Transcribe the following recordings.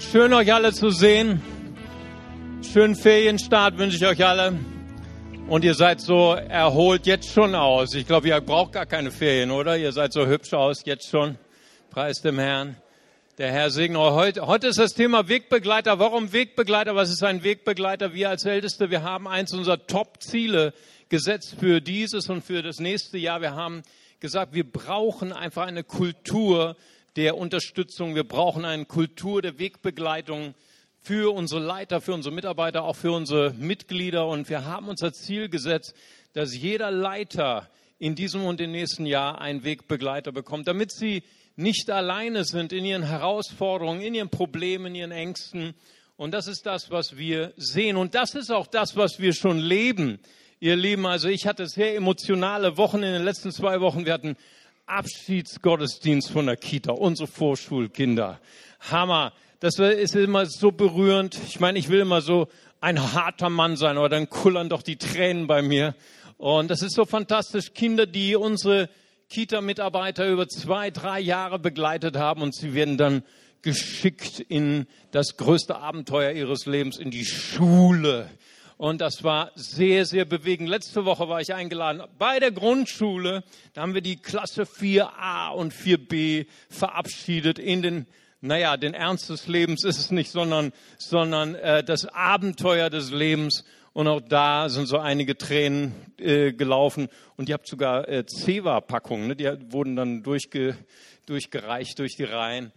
Schön euch alle zu sehen. Schönen Ferienstart wünsche ich euch alle. Und ihr seid so erholt jetzt schon aus. Ich glaube, ihr braucht gar keine Ferien, oder? Ihr seid so hübsch aus jetzt schon. Preis dem Herrn. Der Herr segne euch. Heute, heute ist das Thema Wegbegleiter. Warum Wegbegleiter? Was ist ein Wegbegleiter? Wir als Älteste, wir haben eins unserer Top-Ziele gesetzt für dieses und für das nächste Jahr. Wir haben gesagt, wir brauchen einfach eine Kultur der Unterstützung. Wir brauchen eine Kultur der Wegbegleitung für unsere Leiter, für unsere Mitarbeiter, auch für unsere Mitglieder. Und wir haben uns als Ziel gesetzt, dass jeder Leiter in diesem und im nächsten Jahr einen Wegbegleiter bekommt, damit sie nicht alleine sind in ihren Herausforderungen, in ihren Problemen, in ihren Ängsten. Und das ist das, was wir sehen. Und das ist auch das, was wir schon leben. Ihr Lieben, also ich hatte sehr emotionale Wochen in den letzten zwei Wochen. Wir hatten Abschiedsgottesdienst von der Kita, unsere Vorschulkinder. Hammer. Das ist immer so berührend. Ich meine, ich will immer so ein harter Mann sein, aber dann kullern doch die Tränen bei mir. Und das ist so fantastisch. Kinder, die unsere Kita-Mitarbeiter über zwei, drei Jahre begleitet haben und sie werden dann geschickt in das größte Abenteuer ihres Lebens, in die Schule. Und das war sehr, sehr bewegend. Letzte Woche war ich eingeladen bei der Grundschule. Da haben wir die Klasse 4a und 4b verabschiedet in den naja, den Ernst des Lebens ist es nicht, sondern, sondern äh, das Abenteuer des Lebens. Und auch da sind so einige Tränen äh, gelaufen. Und ihr habt sogar äh, Zewa-Packungen, ne? die wurden dann durchge, durchgereicht durch die Reihen.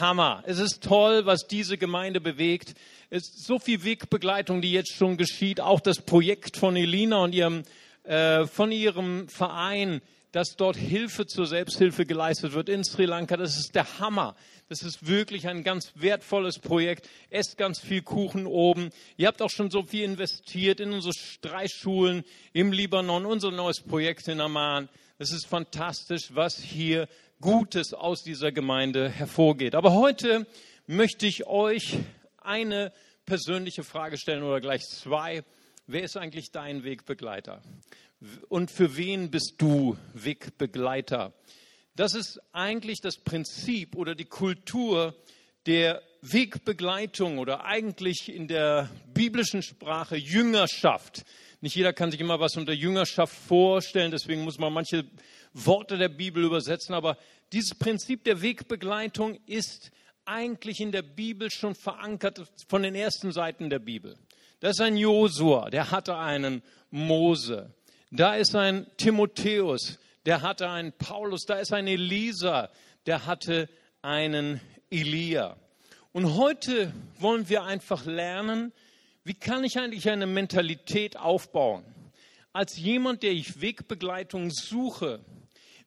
Hammer. Es ist toll, was diese Gemeinde bewegt. Es ist so viel Wegbegleitung, die jetzt schon geschieht. Auch das Projekt von Elina und ihrem, äh, von ihrem Verein, dass dort Hilfe zur Selbsthilfe geleistet wird in Sri Lanka. Das ist der Hammer. Das ist wirklich ein ganz wertvolles Projekt. Esst ganz viel Kuchen oben. Ihr habt auch schon so viel investiert in unsere Streichschulen im Libanon, unser neues Projekt in Amman. Es ist fantastisch, was hier Gutes aus dieser Gemeinde hervorgeht. Aber heute möchte ich euch eine persönliche Frage stellen oder gleich zwei. Wer ist eigentlich dein Wegbegleiter? Und für wen bist du Wegbegleiter? Das ist eigentlich das Prinzip oder die Kultur der Wegbegleitung oder eigentlich in der biblischen Sprache Jüngerschaft. Nicht jeder kann sich immer was unter Jüngerschaft vorstellen, deswegen muss man manche Worte der Bibel übersetzen, aber dieses Prinzip der Wegbegleitung ist eigentlich in der Bibel schon verankert von den ersten Seiten der Bibel. Da ist ein Josua, der hatte einen Mose. Da ist ein Timotheus, der hatte einen Paulus. Da ist ein Elisa, der hatte einen Elia. Und heute wollen wir einfach lernen, wie kann ich eigentlich eine Mentalität aufbauen? Als jemand, der ich Wegbegleitung suche,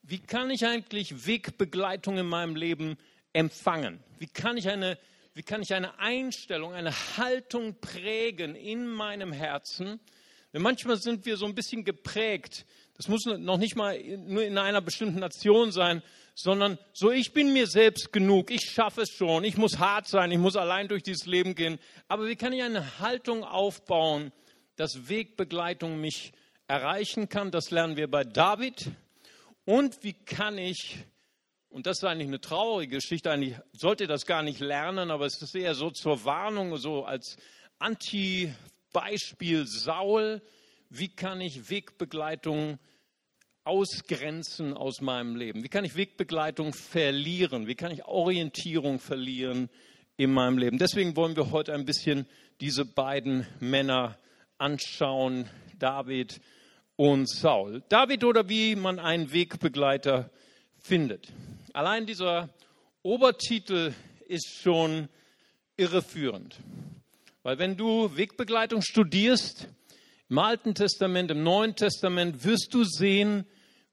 wie kann ich eigentlich Wegbegleitung in meinem Leben empfangen? Wie kann ich eine, wie kann ich eine Einstellung, eine Haltung prägen in meinem Herzen? Denn manchmal sind wir so ein bisschen geprägt. Das muss noch nicht mal nur in einer bestimmten Nation sein, sondern so, ich bin mir selbst genug, ich schaffe es schon, ich muss hart sein, ich muss allein durch dieses Leben gehen. Aber wie kann ich eine Haltung aufbauen, dass Wegbegleitung mich erreichen kann? Das lernen wir bei David. Und wie kann ich, und das ist eigentlich eine traurige Geschichte, eigentlich sollte das gar nicht lernen, aber es ist eher so zur Warnung, so als Anti-Beispiel Saul, wie kann ich Wegbegleitung ausgrenzen aus meinem Leben? Wie kann ich Wegbegleitung verlieren? Wie kann ich Orientierung verlieren in meinem Leben? Deswegen wollen wir heute ein bisschen diese beiden Männer anschauen, David und Saul. David oder wie man einen Wegbegleiter findet. Allein dieser Obertitel ist schon irreführend. Weil wenn du Wegbegleitung studierst, im Alten Testament, im Neuen Testament, wirst du sehen,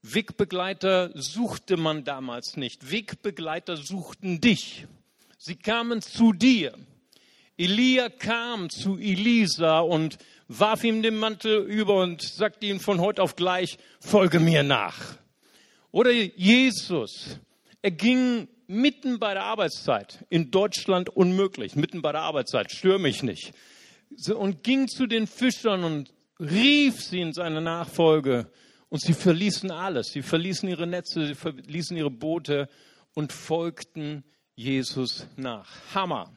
Wegbegleiter suchte man damals nicht. Wegbegleiter suchten dich. Sie kamen zu dir. Elia kam zu Elisa und warf ihm den Mantel über und sagte ihm von heute auf gleich, folge mir nach. Oder Jesus, er ging mitten bei der Arbeitszeit, in Deutschland unmöglich, mitten bei der Arbeitszeit, stör mich nicht, und ging zu den Fischern und rief sie in seine Nachfolge und sie verließen alles, sie verließen ihre Netze, sie verließen ihre Boote und folgten Jesus nach. Hammer.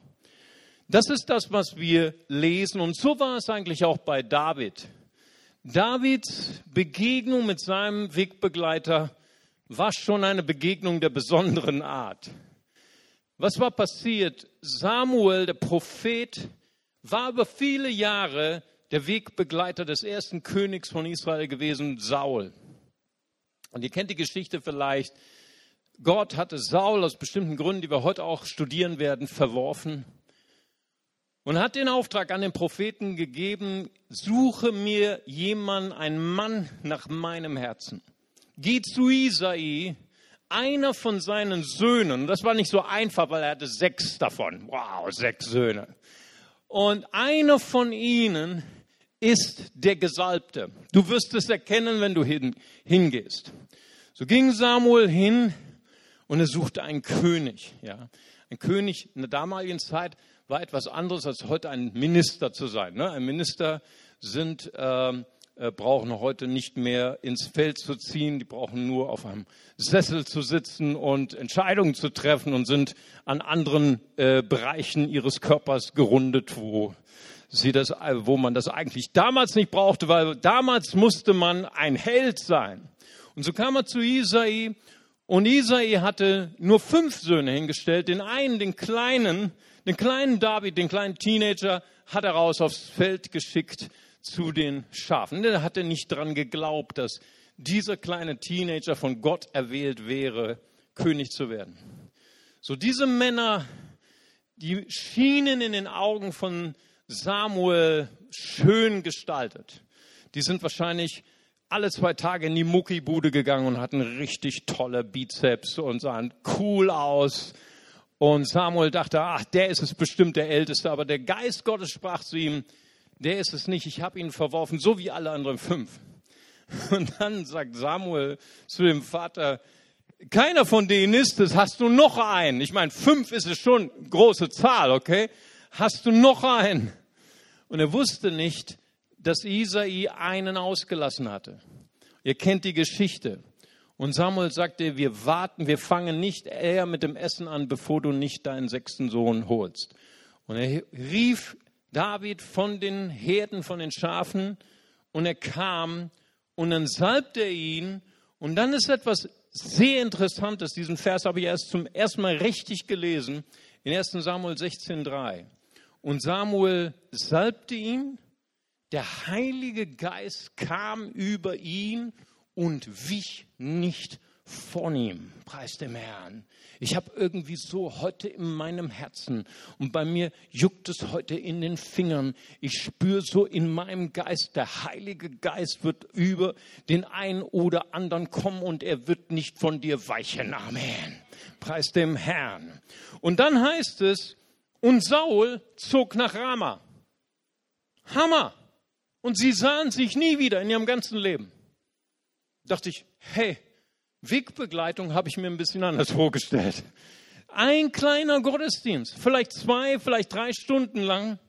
Das ist das, was wir lesen. Und so war es eigentlich auch bei David. Davids Begegnung mit seinem Wegbegleiter war schon eine Begegnung der besonderen Art. Was war passiert? Samuel, der Prophet, war über viele Jahre der Wegbegleiter des ersten Königs von Israel gewesen, Saul. Und ihr kennt die Geschichte vielleicht. Gott hatte Saul aus bestimmten Gründen, die wir heute auch studieren werden, verworfen und hat den Auftrag an den Propheten gegeben, suche mir jemanden, einen Mann nach meinem Herzen. Geh zu Isai, einer von seinen Söhnen, das war nicht so einfach, weil er hatte sechs davon. Wow, sechs Söhne. Und einer von ihnen ist der Gesalbte. Du wirst es erkennen, wenn du hin, hingehst. So ging Samuel hin und er suchte einen König. Ja. Ein König in der damaligen Zeit war etwas anderes als heute ein Minister zu sein. Ne? Ein Minister sind, ähm, äh, brauchen heute nicht mehr ins Feld zu ziehen, die brauchen nur auf einem Sessel zu sitzen und Entscheidungen zu treffen und sind an anderen äh, Bereichen ihres Körpers gerundet, wo sie das, wo man das eigentlich damals nicht brauchte, weil damals musste man ein Held sein. Und so kam er zu Isai und Isai hatte nur fünf Söhne hingestellt. Den einen, den kleinen, den kleinen David, den kleinen Teenager, hat er raus aufs Feld geschickt zu den Schafen. Er hatte nicht daran geglaubt, dass dieser kleine Teenager von Gott erwählt wäre, König zu werden. So diese Männer, die schienen in den Augen von Samuel schön gestaltet. Die sind wahrscheinlich alle zwei Tage in die Muckibude gegangen und hatten richtig tolle Bizeps und sahen cool aus und Samuel dachte, ach, der ist es bestimmt der Älteste, aber der Geist Gottes sprach zu ihm, der ist es nicht, ich habe ihn verworfen, so wie alle anderen fünf. Und dann sagt Samuel zu dem Vater, keiner von denen ist es, hast du noch einen? Ich meine, fünf ist es schon große Zahl, okay? Hast du noch einen? Und er wusste nicht, dass Isai einen ausgelassen hatte. Ihr kennt die Geschichte. Und Samuel sagte, wir warten, wir fangen nicht eher mit dem Essen an, bevor du nicht deinen sechsten Sohn holst. Und er rief David von den Herden, von den Schafen, und er kam und dann salbte er ihn. Und dann ist etwas sehr Interessantes, diesen Vers habe ich erst zum ersten Mal richtig gelesen, in 1 Samuel 16,3. Und Samuel salbte ihn, der Heilige Geist kam über ihn und wich nicht von ihm. Preis dem Herrn. Ich habe irgendwie so heute in meinem Herzen und bei mir juckt es heute in den Fingern. Ich spüre so in meinem Geist, der Heilige Geist wird über den einen oder anderen kommen und er wird nicht von dir weichen. Amen. Preis dem Herrn. Und dann heißt es, und Saul zog nach Rama. Hammer. Und sie sahen sich nie wieder in ihrem ganzen Leben dachte ich, hey, Wegbegleitung habe ich mir ein bisschen anders vorgestellt. Ein kleiner Gottesdienst, vielleicht zwei, vielleicht drei Stunden lang.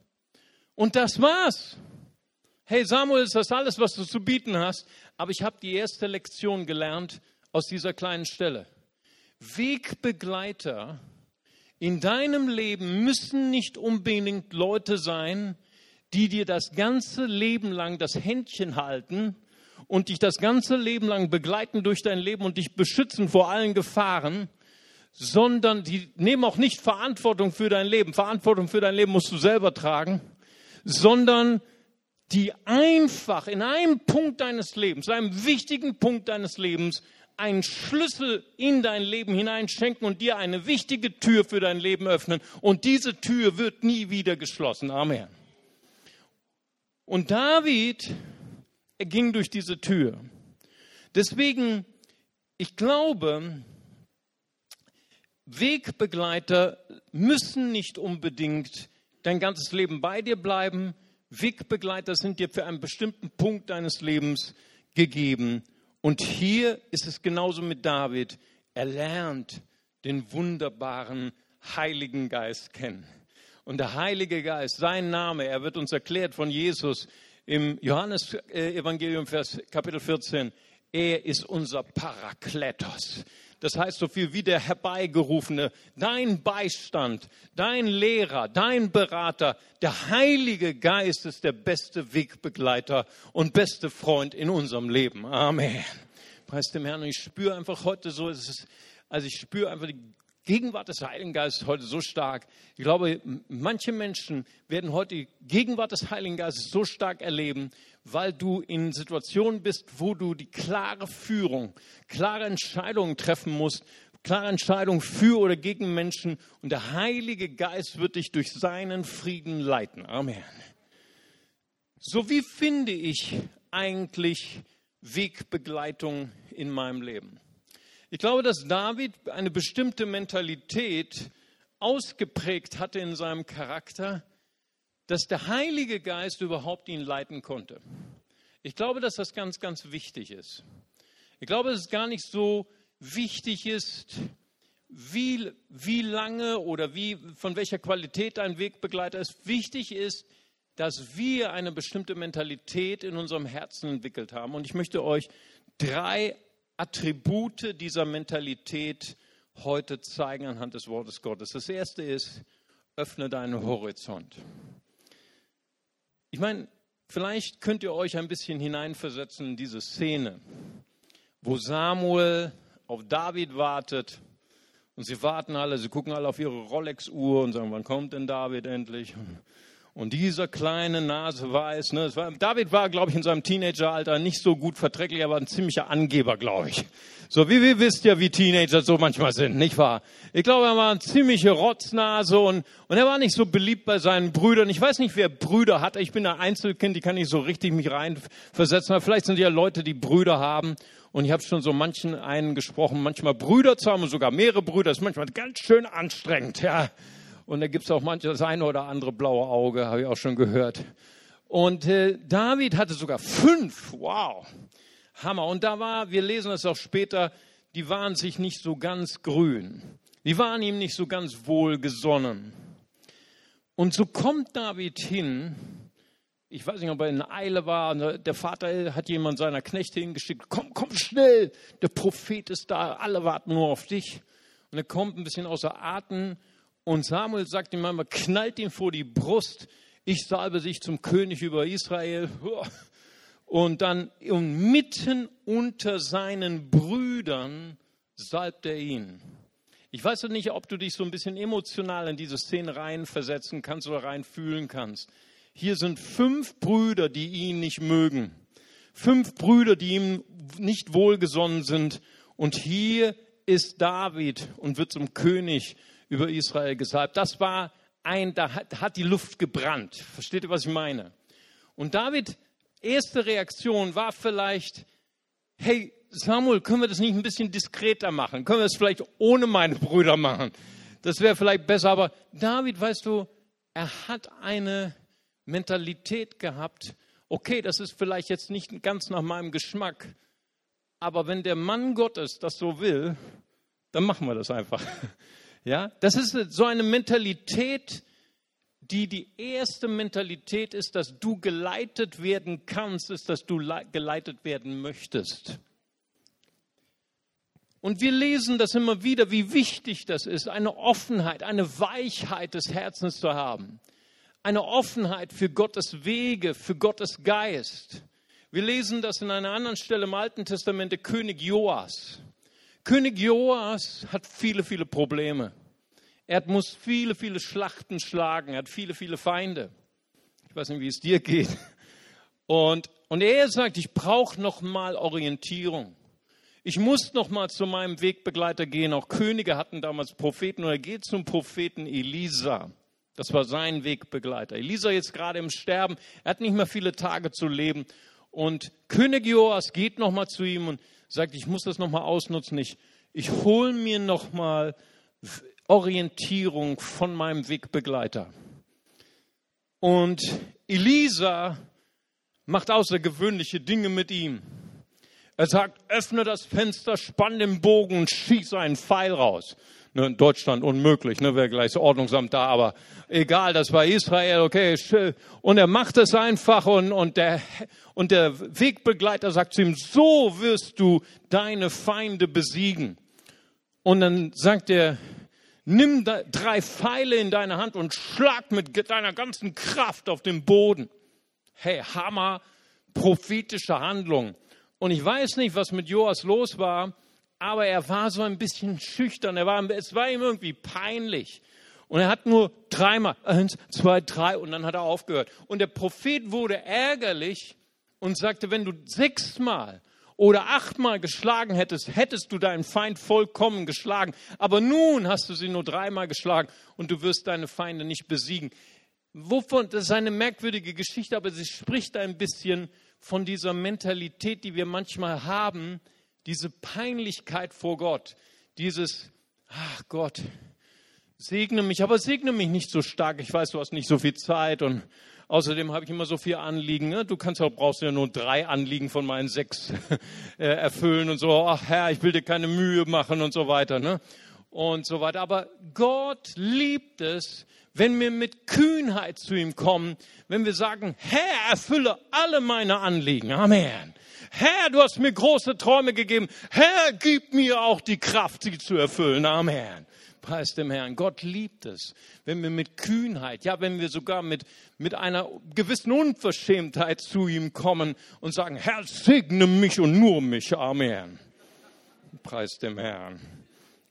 Und das war's. Hey Samuel, ist das alles, was du zu bieten hast? Aber ich habe die erste Lektion gelernt aus dieser kleinen Stelle. Wegbegleiter in deinem Leben müssen nicht unbedingt Leute sein, die dir das ganze Leben lang das Händchen halten und dich das ganze Leben lang begleiten durch dein Leben und dich beschützen vor allen Gefahren, sondern die nehmen auch nicht Verantwortung für dein Leben. Verantwortung für dein Leben musst du selber tragen, sondern die einfach in einem Punkt deines Lebens, einem wichtigen Punkt deines Lebens, einen Schlüssel in dein Leben hineinschenken und dir eine wichtige Tür für dein Leben öffnen. Und diese Tür wird nie wieder geschlossen. Amen. Und David er ging durch diese Tür. Deswegen, ich glaube, Wegbegleiter müssen nicht unbedingt dein ganzes Leben bei dir bleiben. Wegbegleiter sind dir für einen bestimmten Punkt deines Lebens gegeben. Und hier ist es genauso mit David. Er lernt den wunderbaren Heiligen Geist kennen. Und der Heilige Geist, sein Name, er wird uns erklärt von Jesus, im Johannes-Evangelium, Vers Kapitel 14, er ist unser Parakletos. das heißt so viel wie der Herbeigerufene, dein Beistand, dein Lehrer, dein Berater, der Heilige Geist ist der beste Wegbegleiter und beste Freund in unserem Leben. Amen. Preis dem Herrn. Und ich spüre einfach heute so, es ist, also ich spüre einfach die Gegenwart des Heiligen Geistes heute so stark. Ich glaube, manche Menschen werden heute die Gegenwart des Heiligen Geistes so stark erleben, weil du in Situationen bist, wo du die klare Führung, klare Entscheidungen treffen musst, klare Entscheidungen für oder gegen Menschen. Und der Heilige Geist wird dich durch seinen Frieden leiten. Amen. So wie finde ich eigentlich Wegbegleitung in meinem Leben? Ich glaube, dass David eine bestimmte Mentalität ausgeprägt hatte in seinem Charakter, dass der Heilige Geist überhaupt ihn leiten konnte. Ich glaube, dass das ganz, ganz wichtig ist. Ich glaube, dass es gar nicht so wichtig ist, wie, wie lange oder wie, von welcher Qualität ein Wegbegleiter ist. Wichtig ist, dass wir eine bestimmte Mentalität in unserem Herzen entwickelt haben. Und ich möchte euch drei Attribute dieser Mentalität heute zeigen anhand des Wortes Gottes. Das erste ist, öffne deinen Horizont. Ich meine, vielleicht könnt ihr euch ein bisschen hineinversetzen in diese Szene, wo Samuel auf David wartet und sie warten alle, sie gucken alle auf ihre Rolex-Uhr und sagen, wann kommt denn David endlich? Und dieser kleine Nase weiß, ne, war, David war, glaube ich, in seinem Teenageralter nicht so gut verträglich, aber ein ziemlicher Angeber, glaube ich. So wie wir wisst ja, wie Teenager so manchmal sind, nicht wahr? Ich glaube, er war eine ziemliche Rotznase und, und er war nicht so beliebt bei seinen Brüdern. Ich weiß nicht, wer Brüder hat. Ich bin ein Einzelkind, die kann nicht so richtig mich reinversetzen. Aber vielleicht sind ja Leute, die Brüder haben. Und ich habe schon so manchen einen gesprochen, manchmal Brüder zu haben und sogar mehrere Brüder, das ist manchmal ganz schön anstrengend, ja. Und da gibt es auch manchmal das eine oder andere blaue Auge, habe ich auch schon gehört. Und äh, David hatte sogar fünf. Wow, Hammer. Und da war, wir lesen es auch später, die waren sich nicht so ganz grün. Die waren ihm nicht so ganz wohlgesonnen. Und so kommt David hin. Ich weiß nicht, ob er in Eile war. Der Vater hat jemand seiner Knechte hingeschickt. Komm, komm schnell. Der Prophet ist da. Alle warten nur auf dich. Und er kommt ein bisschen außer Atem und Samuel sagt ihm einmal, knallt ihm vor die Brust, ich salbe sich zum König über Israel. Und dann und mitten unter seinen Brüdern salbt er ihn. Ich weiß nicht, ob du dich so ein bisschen emotional in diese Szene reinversetzen kannst oder reinfühlen kannst. Hier sind fünf Brüder, die ihn nicht mögen. Fünf Brüder, die ihm nicht wohlgesonnen sind. Und hier ist David und wird zum König über Israel gesalbt. Das war ein, da hat, hat die Luft gebrannt. Versteht ihr, was ich meine? Und David, erste Reaktion war vielleicht, hey Samuel, können wir das nicht ein bisschen diskreter machen? Können wir das vielleicht ohne meine Brüder machen? Das wäre vielleicht besser. Aber David, weißt du, er hat eine Mentalität gehabt, okay, das ist vielleicht jetzt nicht ganz nach meinem Geschmack, aber wenn der Mann Gottes das so will, dann machen wir das einfach. Ja, das ist so eine Mentalität, die die erste Mentalität ist, dass du geleitet werden kannst, ist, dass du geleitet werden möchtest. Und wir lesen das immer wieder, wie wichtig das ist, eine Offenheit, eine Weichheit des Herzens zu haben. Eine Offenheit für Gottes Wege, für Gottes Geist. Wir lesen das in einer anderen Stelle im Alten Testament, der König Joas. König Joas hat viele, viele Probleme. Er muss viele, viele Schlachten schlagen. Er hat viele, viele Feinde. Ich weiß nicht, wie es dir geht. Und, und er sagt, ich brauche noch mal Orientierung. Ich muss noch mal zu meinem Wegbegleiter gehen. Auch Könige hatten damals Propheten. Und er geht zum Propheten Elisa. Das war sein Wegbegleiter. Elisa jetzt gerade im Sterben. Er hat nicht mehr viele Tage zu leben. Und König Joas geht noch mal zu ihm und sagt, ich muss das nochmal ausnutzen, ich, ich hole mir nochmal Orientierung von meinem Wegbegleiter. Und Elisa macht außergewöhnliche Dinge mit ihm. Er sagt, öffne das Fenster, spann den Bogen und schieß einen Pfeil raus. Ne, in Deutschland unmöglich, ne, wäre gleich das Ordnungsamt da, aber egal, das war Israel, okay. Und er macht es einfach und, und, der, und der Wegbegleiter sagt zu ihm, so wirst du deine Feinde besiegen. Und dann sagt er, nimm drei Pfeile in deine Hand und schlag mit deiner ganzen Kraft auf den Boden. Hey, Hammer, prophetische Handlung. Und ich weiß nicht, was mit Joas los war, aber er war so ein bisschen schüchtern. Er war, es war ihm irgendwie peinlich. Und er hat nur dreimal, eins, zwei, drei, und dann hat er aufgehört. Und der Prophet wurde ärgerlich und sagte, wenn du sechsmal oder achtmal geschlagen hättest, hättest du deinen Feind vollkommen geschlagen. Aber nun hast du sie nur dreimal geschlagen und du wirst deine Feinde nicht besiegen. Wovon, das ist eine merkwürdige Geschichte, aber sie spricht ein bisschen von dieser Mentalität, die wir manchmal haben, diese Peinlichkeit vor Gott, dieses, ach Gott, segne mich, aber segne mich nicht so stark. Ich weiß, du hast nicht so viel Zeit und außerdem habe ich immer so viel Anliegen. Ne? Du kannst auch, brauchst ja nur drei Anliegen von meinen sechs äh, erfüllen und so. Ach Herr, ich will dir keine Mühe machen und so weiter. Ne? Und so weiter. Aber Gott liebt es, wenn wir mit Kühnheit zu ihm kommen, wenn wir sagen, Herr, erfülle alle meine Anliegen. Amen. Herr, du hast mir große Träume gegeben. Herr, gib mir auch die Kraft, sie zu erfüllen. Amen. Preis dem Herrn. Gott liebt es, wenn wir mit Kühnheit, ja, wenn wir sogar mit, mit einer gewissen Unverschämtheit zu ihm kommen und sagen, Herr, segne mich und nur mich. Amen. Preis dem Herrn.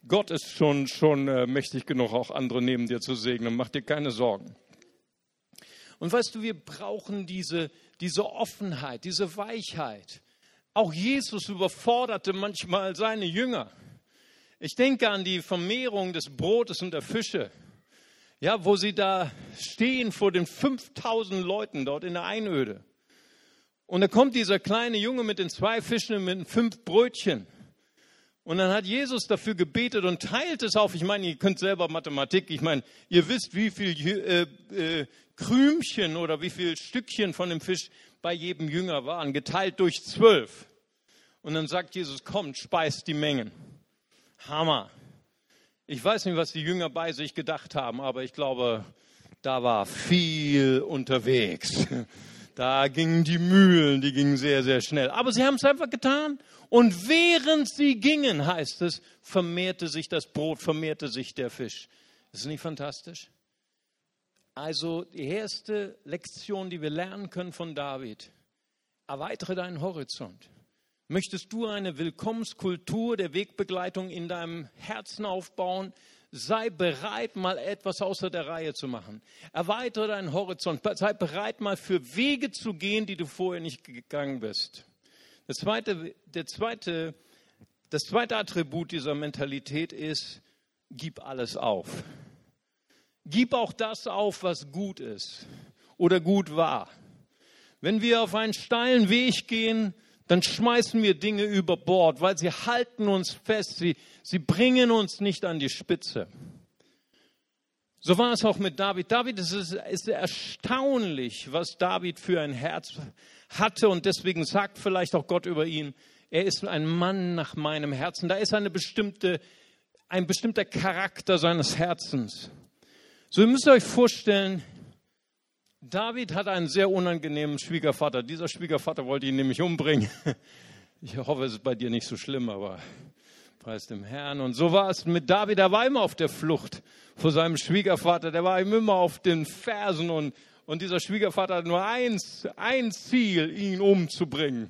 Gott ist schon, schon äh, mächtig genug, auch andere neben dir zu segnen. Mach dir keine Sorgen. Und weißt du, wir brauchen diese, diese Offenheit, diese Weichheit. Auch Jesus überforderte manchmal seine Jünger. Ich denke an die Vermehrung des Brotes und der Fische. Ja, wo sie da stehen vor den 5000 Leuten dort in der Einöde. Und da kommt dieser kleine Junge mit den zwei Fischen und mit den fünf Brötchen. Und dann hat Jesus dafür gebetet und teilt es auf. Ich meine, ihr könnt selber Mathematik. Ich meine, ihr wisst, wie viel äh, äh, Krümchen oder wie viel Stückchen von dem Fisch bei jedem Jünger waren, geteilt durch zwölf. Und dann sagt Jesus, kommt, speist die Mengen. Hammer. Ich weiß nicht, was die Jünger bei sich gedacht haben, aber ich glaube, da war viel unterwegs. Da gingen die Mühlen, die gingen sehr, sehr schnell. Aber sie haben es einfach getan. Und während sie gingen, heißt es, vermehrte sich das Brot, vermehrte sich der Fisch. Ist nicht fantastisch? Also die erste Lektion, die wir lernen können von David, erweitere deinen Horizont. Möchtest du eine Willkommenskultur der Wegbegleitung in deinem Herzen aufbauen? Sei bereit, mal etwas außer der Reihe zu machen. Erweitere deinen Horizont. Sei bereit, mal für Wege zu gehen, die du vorher nicht gegangen bist. Das zweite, der zweite, das zweite Attribut dieser Mentalität ist, gib alles auf. Gib auch das auf, was gut ist oder gut war. Wenn wir auf einen steilen Weg gehen, dann schmeißen wir Dinge über Bord, weil sie halten uns fest, sie, sie bringen uns nicht an die Spitze. So war es auch mit David. David es ist, ist erstaunlich, was David für ein Herz hatte und deswegen sagt vielleicht auch Gott über ihn, er ist ein Mann nach meinem Herzen. Da ist eine bestimmte, ein bestimmter Charakter seines Herzens. So ihr müsst euch vorstellen, David hat einen sehr unangenehmen Schwiegervater. Dieser Schwiegervater wollte ihn nämlich umbringen. Ich hoffe, es ist bei dir nicht so schlimm, aber preis dem Herrn. Und so war es mit David. Er war immer auf der Flucht vor seinem Schwiegervater. Der war ihm immer auf den Fersen und, und dieser Schwiegervater hat nur eins, ein Ziel, ihn umzubringen.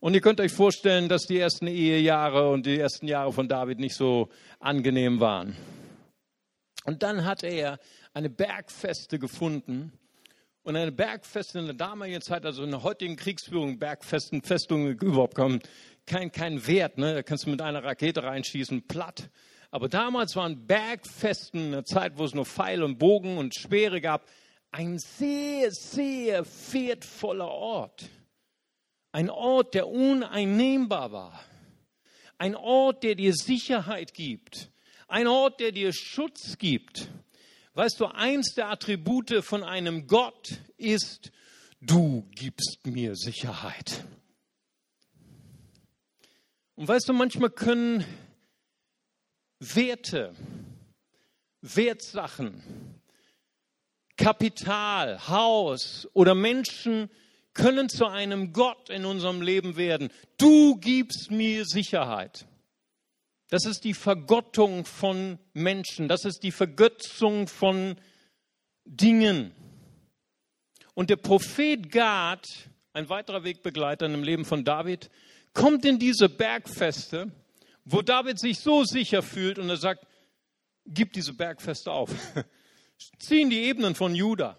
Und ihr könnt euch vorstellen, dass die ersten Ehejahre und die ersten Jahre von David nicht so angenehm waren. Und dann hat er eine Bergfeste gefunden und eine Bergfeste in der damaligen Zeit, also in der heutigen Kriegsführung, Bergfesten, Festungen überhaupt kein, kein, kein Wert. Ne? Da kannst du mit einer Rakete reinschießen, platt. Aber damals waren Bergfesten, eine Zeit, wo es nur Pfeil und Bogen und Speere gab, ein sehr, sehr wertvoller Ort. Ein Ort, der uneinnehmbar war. Ein Ort, der dir Sicherheit gibt. Ein Ort, der dir Schutz gibt. Weißt du, eins der Attribute von einem Gott ist, du gibst mir Sicherheit. Und weißt du, manchmal können Werte, Wertsachen, Kapital, Haus oder Menschen können zu einem Gott in unserem Leben werden. Du gibst mir Sicherheit. Das ist die Vergottung von Menschen. Das ist die Vergötzung von Dingen. Und der Prophet Gad, ein weiterer Wegbegleiter im Leben von David, kommt in diese Bergfeste, wo David sich so sicher fühlt und er sagt, gib diese Bergfeste auf. Ziehen die Ebenen von Juda.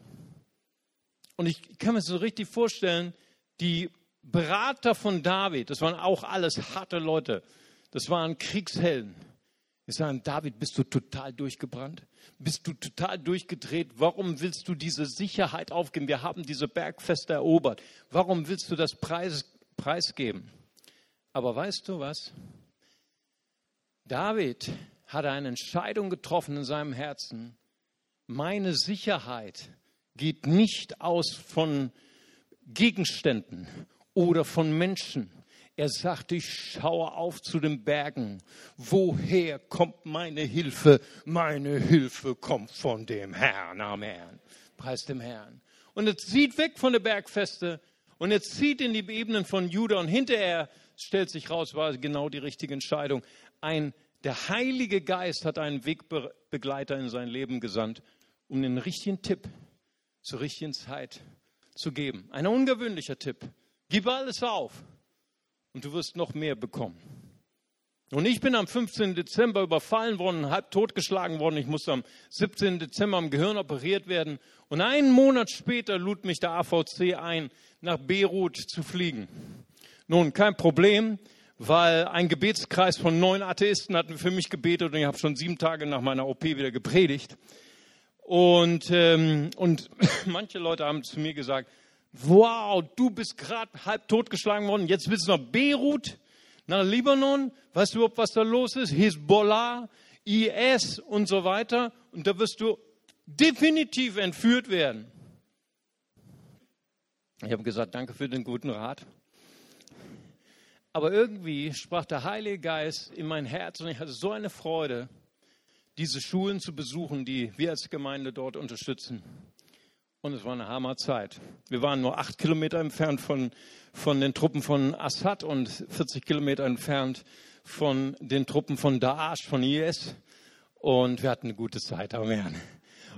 Und ich kann mir so richtig vorstellen, die Berater von David, das waren auch alles harte Leute, das waren Kriegshelden. Die sagen, David, bist du total durchgebrannt? Bist du total durchgedreht? Warum willst du diese Sicherheit aufgeben? Wir haben diese Bergfeste erobert. Warum willst du das Preis, preisgeben? Aber weißt du was? David hat eine Entscheidung getroffen in seinem Herzen. Meine Sicherheit geht nicht aus von Gegenständen oder von Menschen. Er sagt, ich schaue auf zu den Bergen. Woher kommt meine Hilfe? Meine Hilfe kommt von dem Herrn. Amen. Preis dem Herrn. Und er zieht weg von der Bergfeste und er zieht in die Ebenen von Juda und hinterher stellt sich raus, war genau die richtige Entscheidung. Ein, der Heilige Geist hat einen Wegbegleiter in sein Leben gesandt, um den richtigen Tipp zur richtigen Zeit zu geben. Ein ungewöhnlicher Tipp. Gib alles auf und du wirst noch mehr bekommen. Und ich bin am 15. Dezember überfallen worden, halb totgeschlagen worden. Ich musste am 17. Dezember am Gehirn operiert werden. Und einen Monat später lud mich der AVC ein, nach Beirut zu fliegen. Nun, kein Problem, weil ein Gebetskreis von neun Atheisten hatten für mich gebetet und ich habe schon sieben Tage nach meiner OP wieder gepredigt. Und, ähm, und manche Leute haben zu mir gesagt, wow, du bist gerade halb totgeschlagen worden, jetzt willst du nach Beirut, nach Libanon, weißt du überhaupt, was da los ist? Hisbollah, IS und so weiter. Und da wirst du definitiv entführt werden. Ich habe gesagt, danke für den guten Rat. Aber irgendwie sprach der Heilige Geist in mein Herz und ich hatte so eine Freude, diese Schulen zu besuchen, die wir als Gemeinde dort unterstützen. Und es war eine Hammerzeit. Wir waren nur acht Kilometer entfernt von, von den Truppen von Assad und 40 Kilometer entfernt von den Truppen von Daesh, von IS. Und wir hatten eine gute Zeit, Amen.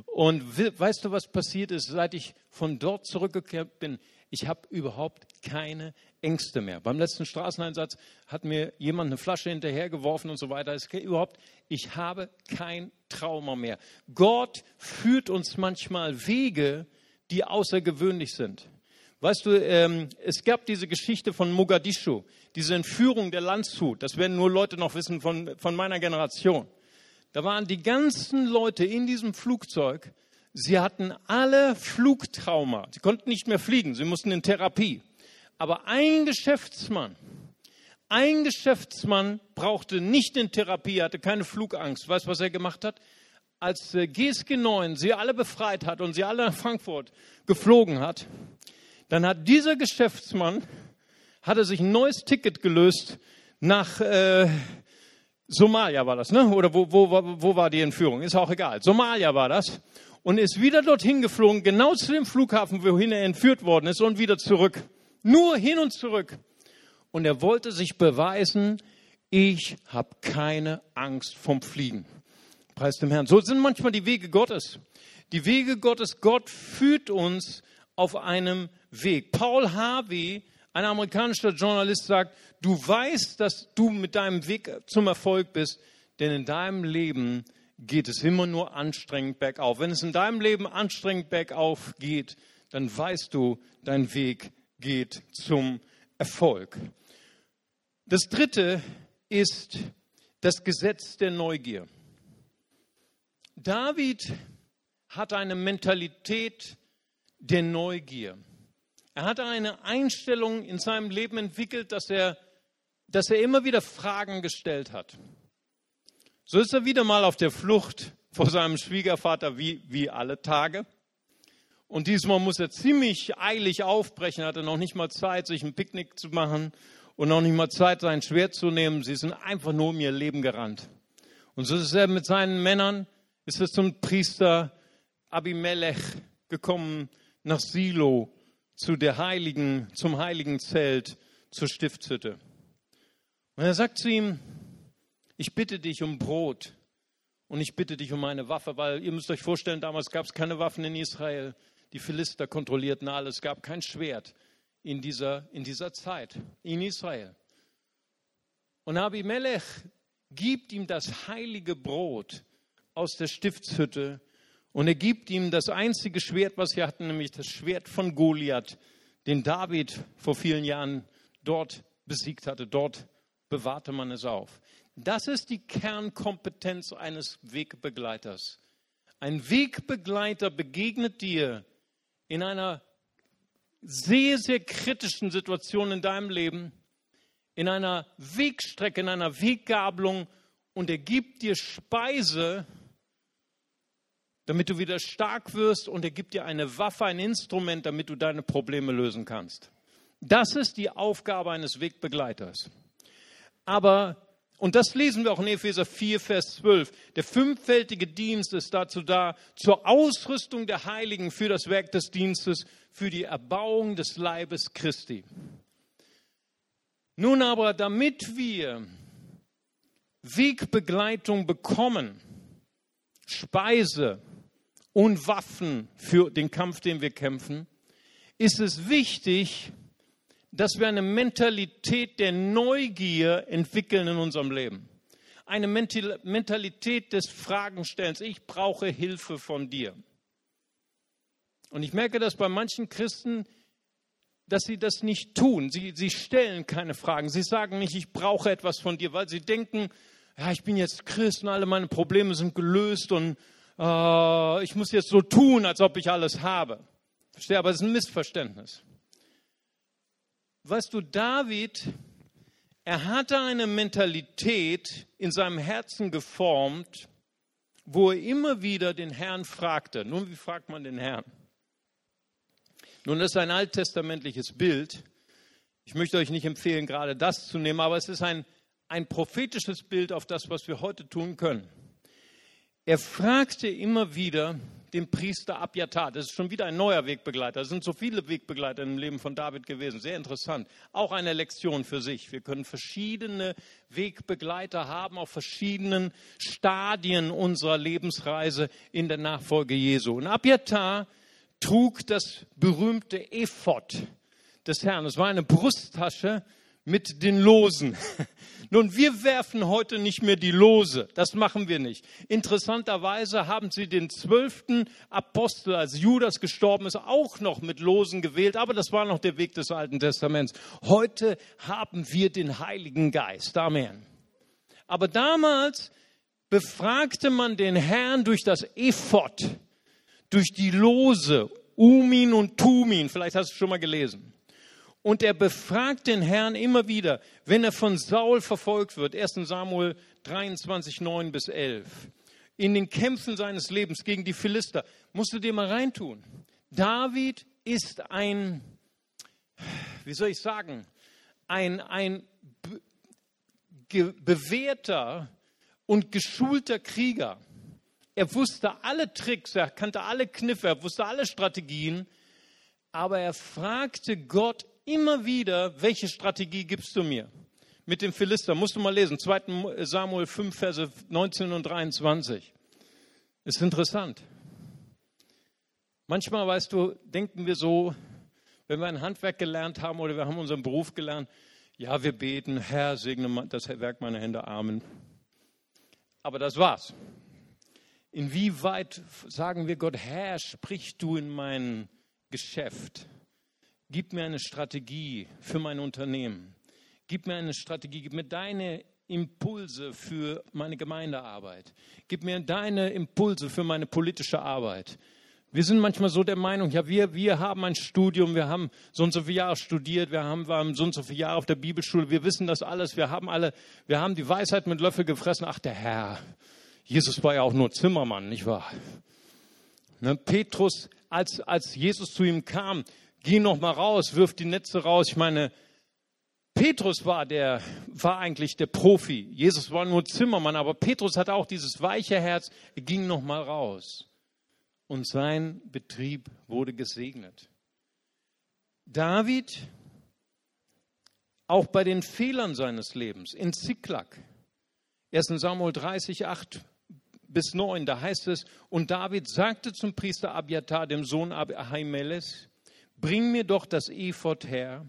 Und weißt du, was passiert ist, seit ich von dort zurückgekehrt bin? Ich habe überhaupt keine Ängste mehr. Beim letzten Straßeneinsatz hat mir jemand eine Flasche hinterhergeworfen und so weiter. Es überhaupt, ich habe kein Trauma mehr. Gott führt uns manchmal Wege, die außergewöhnlich sind. Weißt du, ähm, es gab diese Geschichte von Mogadischu, diese Entführung der Landshut. Das werden nur Leute noch wissen von, von meiner Generation. Da waren die ganzen Leute in diesem Flugzeug. Sie hatten alle Flugtrauma. Sie konnten nicht mehr fliegen. Sie mussten in Therapie. Aber ein Geschäftsmann, ein Geschäftsmann brauchte nicht in Therapie, hatte keine Flugangst. Weißt du, was er gemacht hat? Als äh, GSG 9 sie alle befreit hat und sie alle nach Frankfurt geflogen hat, dann hat dieser Geschäftsmann, hatte sich ein neues Ticket gelöst nach äh, Somalia war das, ne? Oder wo, wo, wo war die Entführung? Ist auch egal. Somalia war das. Und ist wieder dorthin geflogen, genau zu dem Flughafen, wohin er entführt worden ist und wieder zurück. Nur hin und zurück. Und er wollte sich beweisen, ich habe keine Angst vom Fliegen. Preis dem Herrn. So sind manchmal die Wege Gottes. Die Wege Gottes, Gott führt uns auf einem Weg. Paul Harvey, ein amerikanischer Journalist, sagt, du weißt, dass du mit deinem Weg zum Erfolg bist, denn in deinem Leben geht es immer nur anstrengend bergauf. Wenn es in deinem Leben anstrengend bergauf geht, dann weißt du, dein Weg geht zum Erfolg. Das dritte ist das Gesetz der Neugier. David hat eine Mentalität der Neugier. Er hat eine Einstellung in seinem Leben entwickelt, dass er, dass er immer wieder Fragen gestellt hat. So ist er wieder mal auf der Flucht vor seinem Schwiegervater wie, wie alle Tage. Und diesmal muss er ziemlich eilig aufbrechen, hatte noch nicht mal Zeit, sich ein Picknick zu machen und noch nicht mal Zeit, sein Schwert zu nehmen. Sie sind einfach nur um ihr Leben gerannt. Und so ist er mit seinen Männern ist es zum Priester Abimelech gekommen nach Silo zu der heiligen, zum heiligen Zelt, zur Stiftshütte. Und er sagt zu ihm, Ich bitte dich um Brot und ich bitte dich um eine Waffe, weil ihr müsst euch vorstellen, damals gab es keine Waffen in Israel. Die Philister kontrollierten alles. Es gab kein Schwert in dieser, in dieser Zeit in Israel. Und Abimelech gibt ihm das heilige Brot aus der Stiftshütte und er gibt ihm das einzige Schwert, was sie hatten, nämlich das Schwert von Goliath, den David vor vielen Jahren dort besiegt hatte. Dort bewahrte man es auf. Das ist die Kernkompetenz eines Wegbegleiters. Ein Wegbegleiter begegnet dir in einer sehr, sehr kritischen Situation in deinem Leben, in einer Wegstrecke, in einer Weggabelung und er gibt dir Speise, damit du wieder stark wirst und er gibt dir eine Waffe, ein Instrument, damit du deine Probleme lösen kannst. Das ist die Aufgabe eines Wegbegleiters. Aber, und das lesen wir auch in Epheser 4, Vers 12, der fünffältige Dienst ist dazu da, zur Ausrüstung der Heiligen für das Werk des Dienstes, für die Erbauung des Leibes Christi. Nun aber, damit wir Wegbegleitung bekommen, Speise und Waffen für den Kampf, den wir kämpfen, ist es wichtig, dass wir eine Mentalität der Neugier entwickeln in unserem Leben. Eine Mentalität des Fragenstellens. Ich brauche Hilfe von dir. Und ich merke das bei manchen Christen, dass sie das nicht tun. Sie, sie stellen keine Fragen. Sie sagen nicht, ich brauche etwas von dir, weil sie denken, ja, ich bin jetzt Christ und alle meine Probleme sind gelöst und äh, ich muss jetzt so tun, als ob ich alles habe. Verstehe, aber es ist ein Missverständnis. Weißt du, David, er hatte eine Mentalität in seinem Herzen geformt, wo er immer wieder den Herrn fragte. Nun, wie fragt man den Herrn? Nun, das ist ein alttestamentliches Bild. Ich möchte euch nicht empfehlen, gerade das zu nehmen, aber es ist ein, ein prophetisches Bild auf das, was wir heute tun können. Er fragte immer wieder, dem Priester Abjatar. Das ist schon wieder ein neuer Wegbegleiter. Es sind so viele Wegbegleiter im Leben von David gewesen. Sehr interessant. Auch eine Lektion für sich. Wir können verschiedene Wegbegleiter haben auf verschiedenen Stadien unserer Lebensreise in der Nachfolge Jesu. Und Abjatar trug das berühmte Ephod des Herrn. Es war eine Brusttasche mit den Losen. Nun, wir werfen heute nicht mehr die Lose. Das machen wir nicht. Interessanterweise haben sie den zwölften Apostel, als Judas gestorben ist, auch noch mit Losen gewählt. Aber das war noch der Weg des Alten Testaments. Heute haben wir den Heiligen Geist. Amen. Aber damals befragte man den Herrn durch das Ephod, durch die Lose, Umin und Tumin. Vielleicht hast du es schon mal gelesen. Und er befragt den Herrn immer wieder, wenn er von Saul verfolgt wird. 1 Samuel 23, 9 bis 11. In den Kämpfen seines Lebens gegen die Philister. Musst du dir mal reintun. David ist ein, wie soll ich sagen, ein, ein be bewährter und geschulter Krieger. Er wusste alle Tricks, er kannte alle Kniffe, er wusste alle Strategien, aber er fragte Gott immer wieder, welche Strategie gibst du mir? Mit dem Philister, musst du mal lesen, 2. Samuel 5, Verse 19 und 23. Ist interessant. Manchmal, weißt du, denken wir so, wenn wir ein Handwerk gelernt haben oder wir haben unseren Beruf gelernt, ja, wir beten, Herr, segne das Werk meiner Hände, Amen. Aber das war's. Inwieweit sagen wir Gott, Herr, sprich du in mein Geschäft? Gib mir eine Strategie für mein Unternehmen. Gib mir eine Strategie, gib mir deine Impulse für meine Gemeindearbeit. Gib mir deine Impulse für meine politische Arbeit. Wir sind manchmal so der Meinung, ja, wir, wir haben ein Studium, wir haben so und so viele Jahre studiert, wir haben, wir haben so und so viele Jahre auf der Bibelschule, wir wissen das alles, wir haben alle, wir haben die Weisheit mit Löffel gefressen. Ach, der Herr, Jesus war ja auch nur Zimmermann, nicht wahr? Ne, Petrus, als, als Jesus zu ihm kam, geh noch mal raus, wirf die Netze raus. Ich meine, Petrus war der, war eigentlich der Profi. Jesus war nur Zimmermann, aber Petrus hatte auch dieses weiche Herz. Er ging noch mal raus. Und sein Betrieb wurde gesegnet. David, auch bei den Fehlern seines Lebens in Ziklag, 1. Samuel 30, 8 bis 9, da heißt es, und David sagte zum Priester Abiatar, dem Sohn Ahimelech, bring mir doch das Ephod her.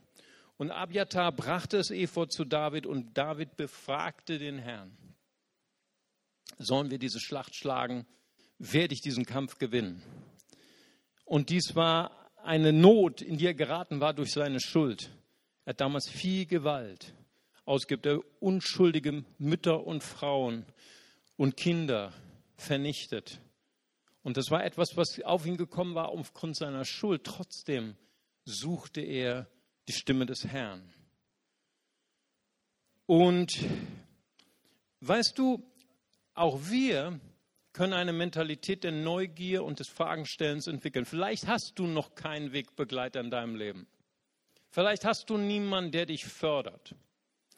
Und Abiatar brachte das Ephod zu David und David befragte den Herrn. Sollen wir diese Schlacht schlagen? Werde ich diesen Kampf gewinnen? Und dies war eine Not, in die er geraten war durch seine Schuld. Er hat damals viel Gewalt ausgibt. Er unschuldige Mütter und Frauen und Kinder vernichtet. Und das war etwas, was auf ihn gekommen war aufgrund seiner Schuld. Trotzdem suchte er die Stimme des Herrn. Und weißt du, auch wir können eine Mentalität der Neugier und des Fragenstellens entwickeln. Vielleicht hast du noch keinen Wegbegleiter in deinem Leben. Vielleicht hast du niemanden, der dich fördert.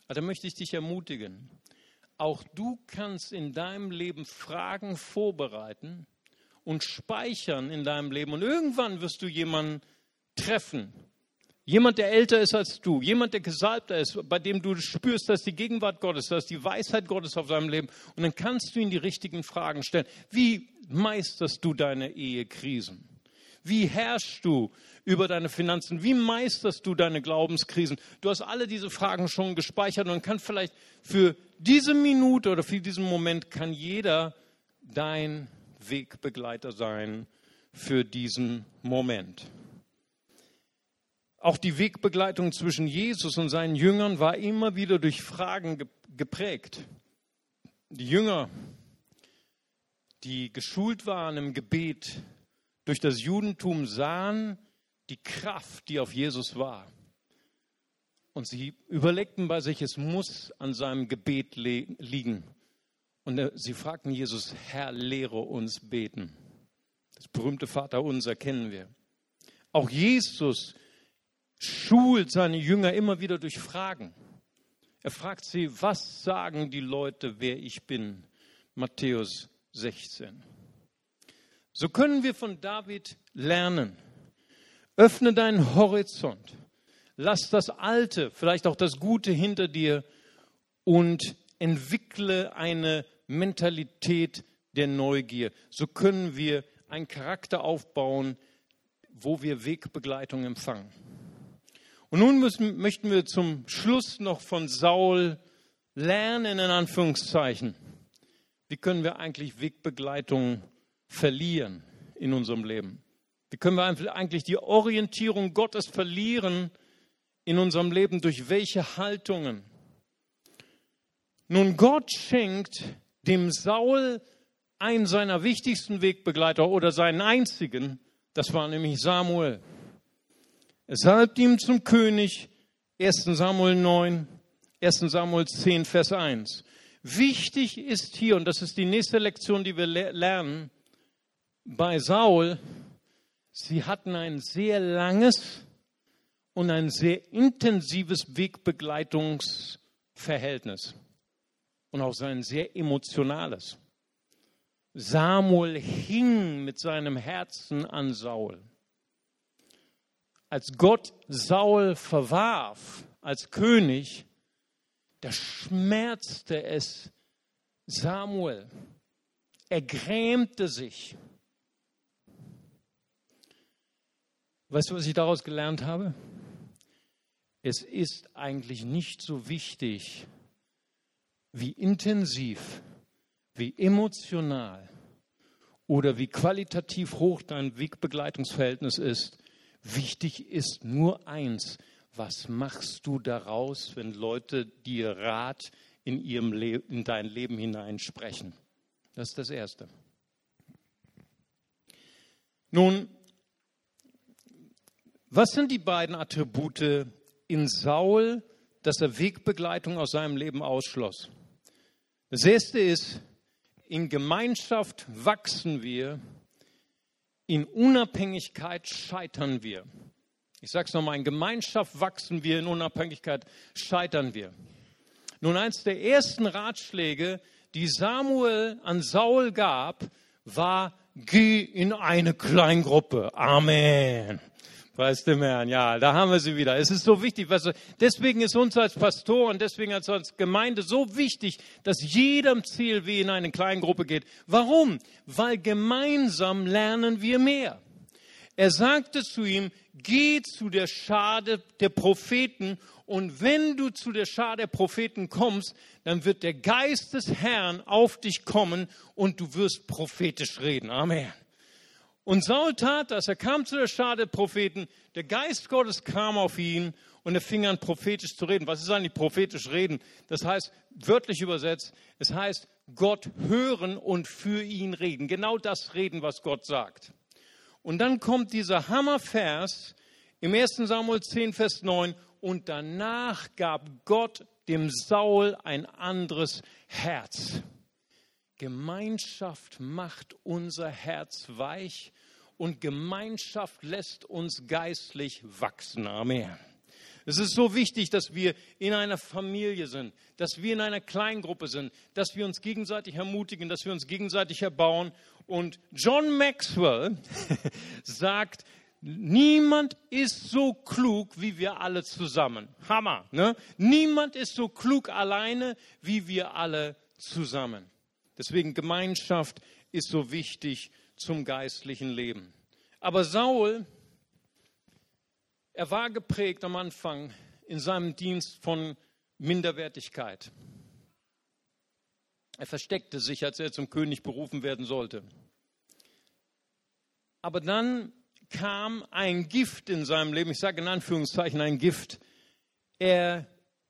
Aber da möchte ich dich ermutigen. Auch du kannst in deinem Leben Fragen vorbereiten und speichern in deinem Leben. Und irgendwann wirst du jemanden treffen. Jemand, der älter ist als du, jemand, der gesalbter ist, bei dem du spürst, dass die Gegenwart Gottes, dass die Weisheit Gottes auf seinem Leben. Und dann kannst du ihm die richtigen Fragen stellen. Wie meisterst du deine Ehekrisen? Wie herrschst du über deine Finanzen? Wie meisterst du deine Glaubenskrisen? Du hast alle diese Fragen schon gespeichert und kann vielleicht für diese Minute oder für diesen Moment kann jeder dein Wegbegleiter sein für diesen Moment. Auch die Wegbegleitung zwischen Jesus und seinen Jüngern war immer wieder durch Fragen geprägt. Die Jünger, die geschult waren im Gebet, durch das Judentum sahen die Kraft, die auf Jesus war. Und sie überlegten bei sich, es muss an seinem Gebet liegen. Und sie fragten Jesus, Herr, lehre uns beten. Das berühmte Vaterunser kennen wir. Auch Jesus schult seine Jünger immer wieder durch Fragen. Er fragt sie, was sagen die Leute, wer ich bin? Matthäus 16. So können wir von David lernen. Öffne deinen Horizont. Lass das Alte, vielleicht auch das Gute hinter dir und entwickle eine Mentalität der Neugier. So können wir einen Charakter aufbauen, wo wir Wegbegleitung empfangen. Und nun müssen, möchten wir zum Schluss noch von Saul lernen, in Anführungszeichen. Wie können wir eigentlich Wegbegleitung verlieren in unserem Leben? Wie können wir eigentlich die Orientierung Gottes verlieren in unserem Leben? Durch welche Haltungen? Nun, Gott schenkt dem Saul einen seiner wichtigsten Wegbegleiter oder seinen einzigen, das war nämlich Samuel. Er salbt ihm zum König, 1 Samuel 9, 1 Samuel 10, Vers 1. Wichtig ist hier, und das ist die nächste Lektion, die wir lernen, bei Saul, sie hatten ein sehr langes und ein sehr intensives Wegbegleitungsverhältnis und auch ein sehr emotionales. Samuel hing mit seinem Herzen an Saul. Als Gott Saul verwarf als König, da schmerzte es Samuel. Er grämte sich. Weißt du, was ich daraus gelernt habe? Es ist eigentlich nicht so wichtig, wie intensiv, wie emotional oder wie qualitativ hoch dein Wegbegleitungsverhältnis ist. Wichtig ist nur eins, was machst du daraus, wenn Leute dir Rat in, ihrem in dein Leben hineinsprechen? Das ist das Erste. Nun, was sind die beiden Attribute in Saul, dass er Wegbegleitung aus seinem Leben ausschloss? Das erste ist, in Gemeinschaft wachsen wir, in Unabhängigkeit scheitern wir. Ich sage es nochmal, in Gemeinschaft wachsen wir, in Unabhängigkeit scheitern wir. Nun, eins der ersten Ratschläge, die Samuel an Saul gab, war, geh in eine Kleingruppe. Amen. Preis dem Herrn. Ja, da haben wir sie wieder. Es ist so wichtig. Du, deswegen ist uns als Pastor und deswegen als Gemeinde so wichtig, dass jedem Ziel wie in eine Kleingruppe geht. Warum? Weil gemeinsam lernen wir mehr. Er sagte zu ihm, geh zu der Schade der Propheten und wenn du zu der Schar der Propheten kommst, dann wird der Geist des Herrn auf dich kommen und du wirst prophetisch reden. Amen. Und Saul tat das. Er kam zu der Schar der Propheten. Der Geist Gottes kam auf ihn und er fing an, prophetisch zu reden. Was ist eigentlich prophetisch reden? Das heißt, wörtlich übersetzt, es heißt, Gott hören und für ihn reden. Genau das reden, was Gott sagt. Und dann kommt dieser Hammervers im 1. Samuel 10, Vers 9. Und danach gab Gott dem Saul ein anderes Herz. Gemeinschaft macht unser Herz weich und Gemeinschaft lässt uns geistlich wachsen. Amen. Es ist so wichtig, dass wir in einer Familie sind, dass wir in einer Kleingruppe sind, dass wir uns gegenseitig ermutigen, dass wir uns gegenseitig erbauen. Und John Maxwell sagt, niemand ist so klug wie wir alle zusammen. Hammer. Ne? Niemand ist so klug alleine wie wir alle zusammen. Deswegen Gemeinschaft ist so wichtig zum geistlichen Leben. Aber Saul, er war geprägt am Anfang in seinem Dienst von Minderwertigkeit. Er versteckte sich, als er zum König berufen werden sollte. Aber dann kam ein Gift in seinem Leben, ich sage in Anführungszeichen ein Gift. Er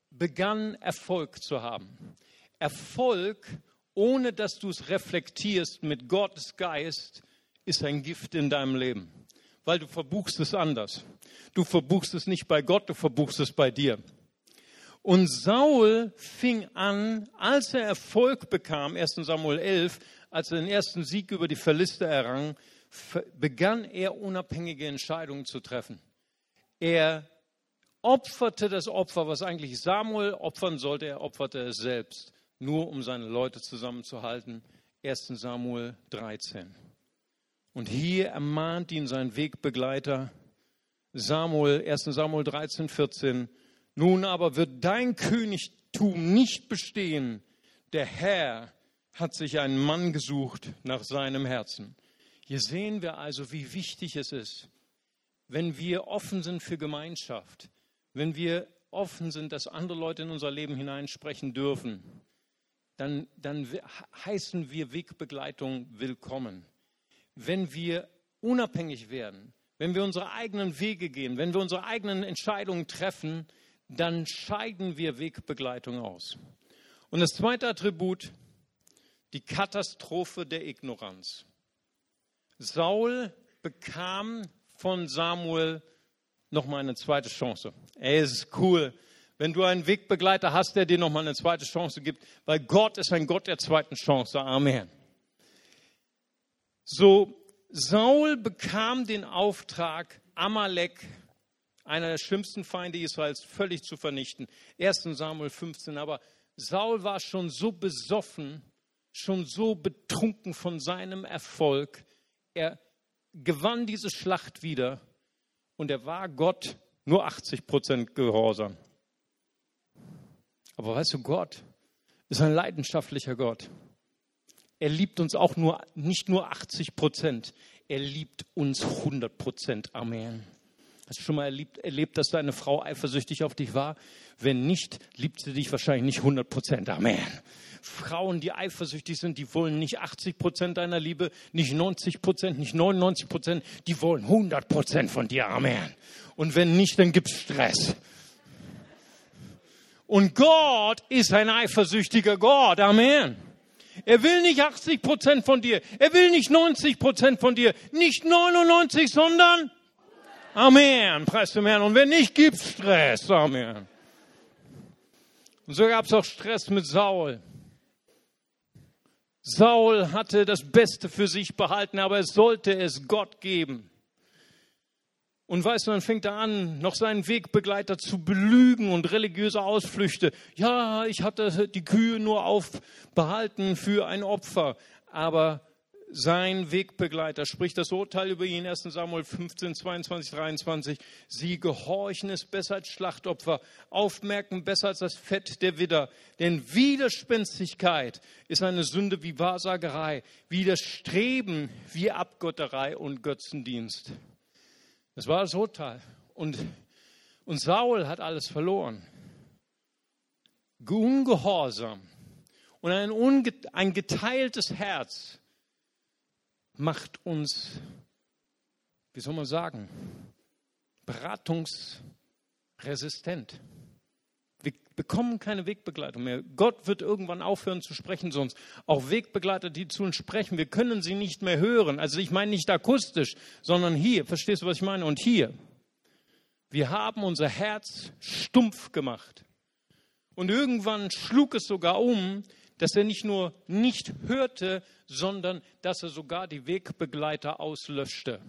begann Erfolg zu haben. Erfolg ohne dass du es reflektierst mit Gottes Geist, ist ein Gift in deinem Leben, weil du verbuchst es anders. Du verbuchst es nicht bei Gott, du verbuchst es bei dir. Und Saul fing an, als er Erfolg bekam, 1 Samuel 11, als er den ersten Sieg über die Philister errang, begann er unabhängige Entscheidungen zu treffen. Er opferte das Opfer, was eigentlich Samuel opfern sollte, er opferte es selbst nur um seine Leute zusammenzuhalten. 1 Samuel 13. Und hier ermahnt ihn sein Wegbegleiter Samuel, 1 Samuel 13, 14. Nun aber wird dein Königtum nicht bestehen. Der Herr hat sich einen Mann gesucht nach seinem Herzen. Hier sehen wir also, wie wichtig es ist, wenn wir offen sind für Gemeinschaft, wenn wir offen sind, dass andere Leute in unser Leben hineinsprechen dürfen, dann, dann heißen wir Wegbegleitung willkommen. Wenn wir unabhängig werden, wenn wir unsere eigenen Wege gehen, wenn wir unsere eigenen Entscheidungen treffen, dann scheiden wir Wegbegleitung aus. Und das zweite Attribut, die Katastrophe der Ignoranz. Saul bekam von Samuel nochmal eine zweite Chance. Es ist cool, wenn du einen Wegbegleiter hast, der dir nochmal eine zweite Chance gibt, weil Gott ist ein Gott der zweiten Chance. Amen. So, Saul bekam den Auftrag, Amalek, einer der schlimmsten Feinde Israels, völlig zu vernichten. 1 Samuel 15. Aber Saul war schon so besoffen, schon so betrunken von seinem Erfolg. Er gewann diese Schlacht wieder und er war Gott nur 80 Prozent gehorsam. Aber weißt du, Gott ist ein leidenschaftlicher Gott. Er liebt uns auch nur, nicht nur 80 Prozent, er liebt uns 100 Prozent. Amen. Hast du schon mal erlebt, erlebt, dass deine Frau eifersüchtig auf dich war? Wenn nicht, liebt sie dich wahrscheinlich nicht 100 Prozent. Amen. Frauen, die eifersüchtig sind, die wollen nicht 80 Prozent deiner Liebe, nicht 90 Prozent, nicht 99 Prozent, die wollen 100 Prozent von dir. Amen. Und wenn nicht, dann gibt es Stress. Und Gott ist ein eifersüchtiger Gott. Amen. Er will nicht 80 Prozent von dir. Er will nicht 90 Prozent von dir. Nicht 99, sondern Amen. Preis dem Herrn. Und wenn nicht, gibt's Stress. Amen. Und so gab es auch Stress mit Saul. Saul hatte das Beste für sich behalten, aber es sollte es Gott geben. Und weißt du, dann fängt er an, noch seinen Wegbegleiter zu belügen und religiöse Ausflüchte. Ja, ich hatte die Kühe nur aufbehalten für ein Opfer. Aber sein Wegbegleiter, spricht das Urteil über ihn, 1 Samuel 15, 22, 23. Sie gehorchen es besser als Schlachtopfer, aufmerken besser als das Fett der Widder. Denn Widerspenstigkeit ist eine Sünde wie Wahrsagerei, Widerstreben wie Abgotterei und Götzendienst. Das war das Urteil. Und, und Saul hat alles verloren. Ungehorsam und ein, ein geteiltes Herz macht uns, wie soll man sagen, beratungsresistent. Bekommen keine Wegbegleitung mehr. Gott wird irgendwann aufhören zu sprechen sonst. Auch Wegbegleiter, die zu uns sprechen, wir können sie nicht mehr hören. Also ich meine nicht akustisch, sondern hier. Verstehst du, was ich meine? Und hier. Wir haben unser Herz stumpf gemacht. Und irgendwann schlug es sogar um, dass er nicht nur nicht hörte, sondern dass er sogar die Wegbegleiter auslöschte.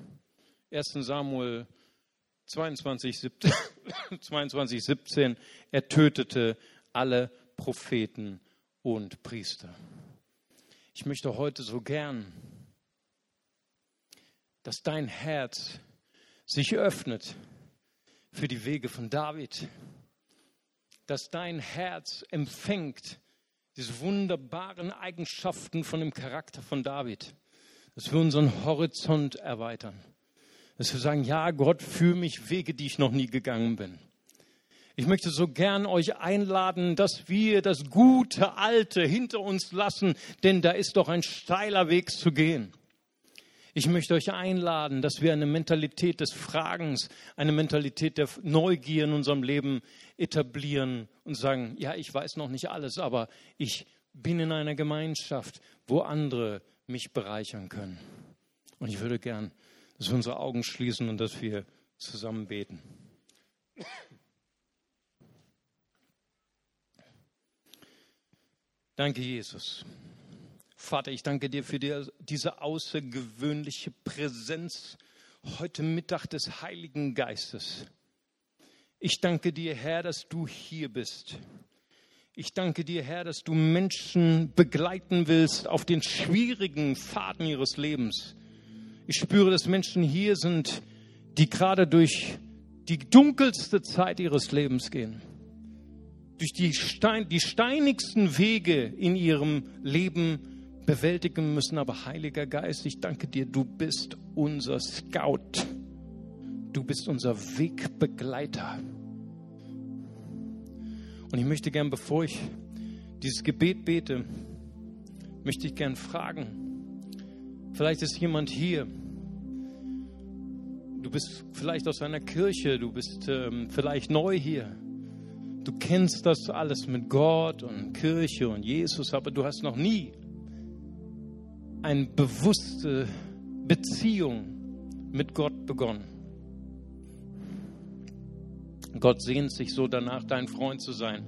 1 Samuel 22, 17, 22, 17, er tötete alle Propheten und Priester. Ich möchte heute so gern, dass dein Herz sich öffnet für die Wege von David, dass dein Herz empfängt diese wunderbaren Eigenschaften von dem Charakter von David, dass wir unseren Horizont erweitern, dass wir sagen, ja Gott, führe mich Wege, die ich noch nie gegangen bin. Ich möchte so gern euch einladen, dass wir das gute Alte hinter uns lassen, denn da ist doch ein steiler Weg zu gehen. Ich möchte euch einladen, dass wir eine Mentalität des Fragens, eine Mentalität der Neugier in unserem Leben etablieren und sagen, ja, ich weiß noch nicht alles, aber ich bin in einer Gemeinschaft, wo andere mich bereichern können. Und ich würde gern, dass wir unsere Augen schließen und dass wir zusammen beten. Danke, Jesus. Vater, ich danke dir für die, diese außergewöhnliche Präsenz heute Mittag des Heiligen Geistes. Ich danke dir, Herr, dass du hier bist. Ich danke dir, Herr, dass du Menschen begleiten willst auf den schwierigen Faden ihres Lebens. Ich spüre, dass Menschen hier sind, die gerade durch die dunkelste Zeit ihres Lebens gehen. Durch die, Stein, die steinigsten Wege in ihrem Leben bewältigen müssen. Aber Heiliger Geist, ich danke dir, du bist unser Scout. Du bist unser Wegbegleiter. Und ich möchte gern, bevor ich dieses Gebet bete, möchte ich gern fragen, vielleicht ist jemand hier, du bist vielleicht aus einer Kirche, du bist ähm, vielleicht neu hier, du kennst das alles mit Gott und Kirche und Jesus, aber du hast noch nie eine bewusste Beziehung mit Gott begonnen. Gott sehnt sich so danach, dein Freund zu sein.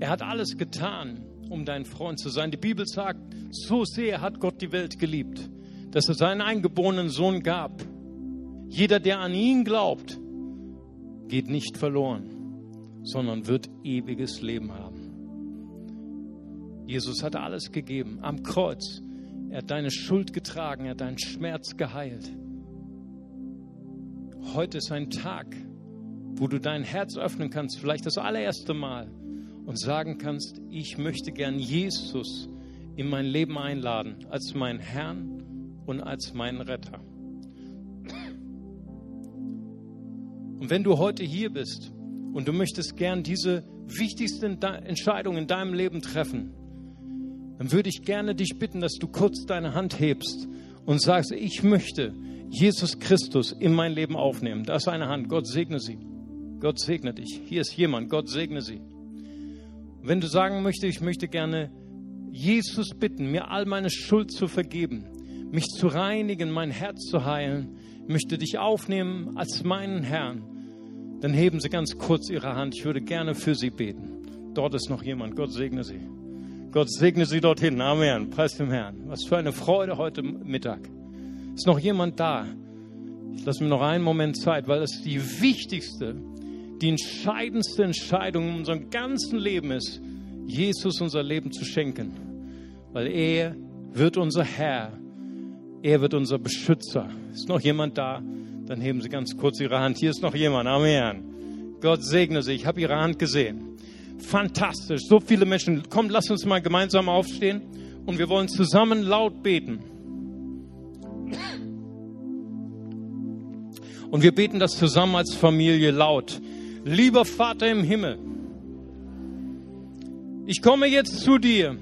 Er hat alles getan, um dein Freund zu sein. Die Bibel sagt, so sehr hat Gott die Welt geliebt, dass er seinen eingeborenen Sohn gab. Jeder, der an ihn glaubt, geht nicht verloren, sondern wird ewiges Leben haben. Jesus hat alles gegeben am Kreuz. Er hat deine Schuld getragen, er hat deinen Schmerz geheilt. Heute ist ein Tag, wo du dein Herz öffnen kannst, vielleicht das allererste Mal, und sagen kannst, ich möchte gern Jesus in mein Leben einladen, als meinen Herrn und als meinen Retter. Und wenn du heute hier bist und du möchtest gern diese wichtigste Entscheidung in deinem Leben treffen, dann würde ich gerne dich bitten, dass du kurz deine Hand hebst und sagst, ich möchte Jesus Christus in mein Leben aufnehmen. Da ist eine Hand. Gott segne sie. Gott segne dich. Hier ist jemand. Gott segne sie. Wenn du sagen möchtest, ich möchte gerne Jesus bitten, mir all meine Schuld zu vergeben, mich zu reinigen, mein Herz zu heilen, möchte dich aufnehmen als meinen Herrn, dann heben Sie ganz kurz Ihre Hand. Ich würde gerne für Sie beten. Dort ist noch jemand. Gott segne Sie. Gott segne Sie dorthin. Amen. Preis dem Herrn. Was für eine Freude heute Mittag. Ist noch jemand da? Ich lasse mir noch einen Moment Zeit, weil es die wichtigste, die entscheidendste Entscheidung in unserem ganzen Leben ist, Jesus unser Leben zu schenken. Weil er wird unser Herr Er wird unser Beschützer. Ist noch jemand da? Dann heben Sie ganz kurz Ihre Hand. Hier ist noch jemand. Amen. Gott segne Sie. Ich habe Ihre Hand gesehen. Fantastisch. So viele Menschen. Kommt, lass uns mal gemeinsam aufstehen und wir wollen zusammen laut beten. Und wir beten das zusammen als Familie laut. Lieber Vater im Himmel, ich komme jetzt zu dir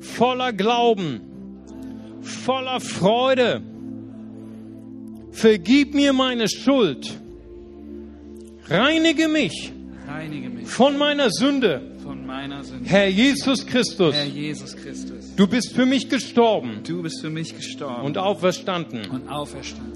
voller Glauben, voller Freude. Vergib mir meine Schuld. Reinige mich, Reinige mich von meiner Sünde. von meiner Sünde. Herr Jesus Christus, Herr Jesus Christus, du bist für mich gestorben du bist für mich gestorben und auferstanden. und auferstanden.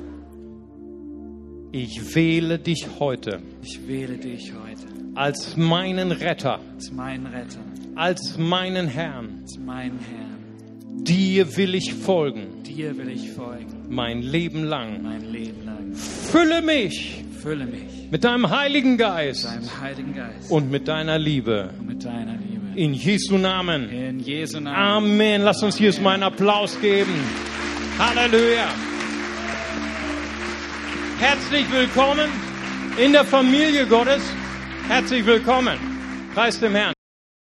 Ich wähle dich heute Ich wähle dich heute als meinen Retter, als meinen Retter, als meinen Herrn. als meinen Herrn. Dir will ich folgen, Dir will ich folgen, mein Leben lang. mein Leben lang. Fülle mich Fülle mich mit deinem Heiligen Geist mit deinem Heiligen Geist und mit deiner Liebe. und mit deiner Liebe. In Jesu Namen. In Jesu Namen. Amen. Lass uns hier mal einen Applaus geben. Halleluja. Herzlich willkommen in der Familie Gottes. Herzlich willkommen. Preis dem Herrn.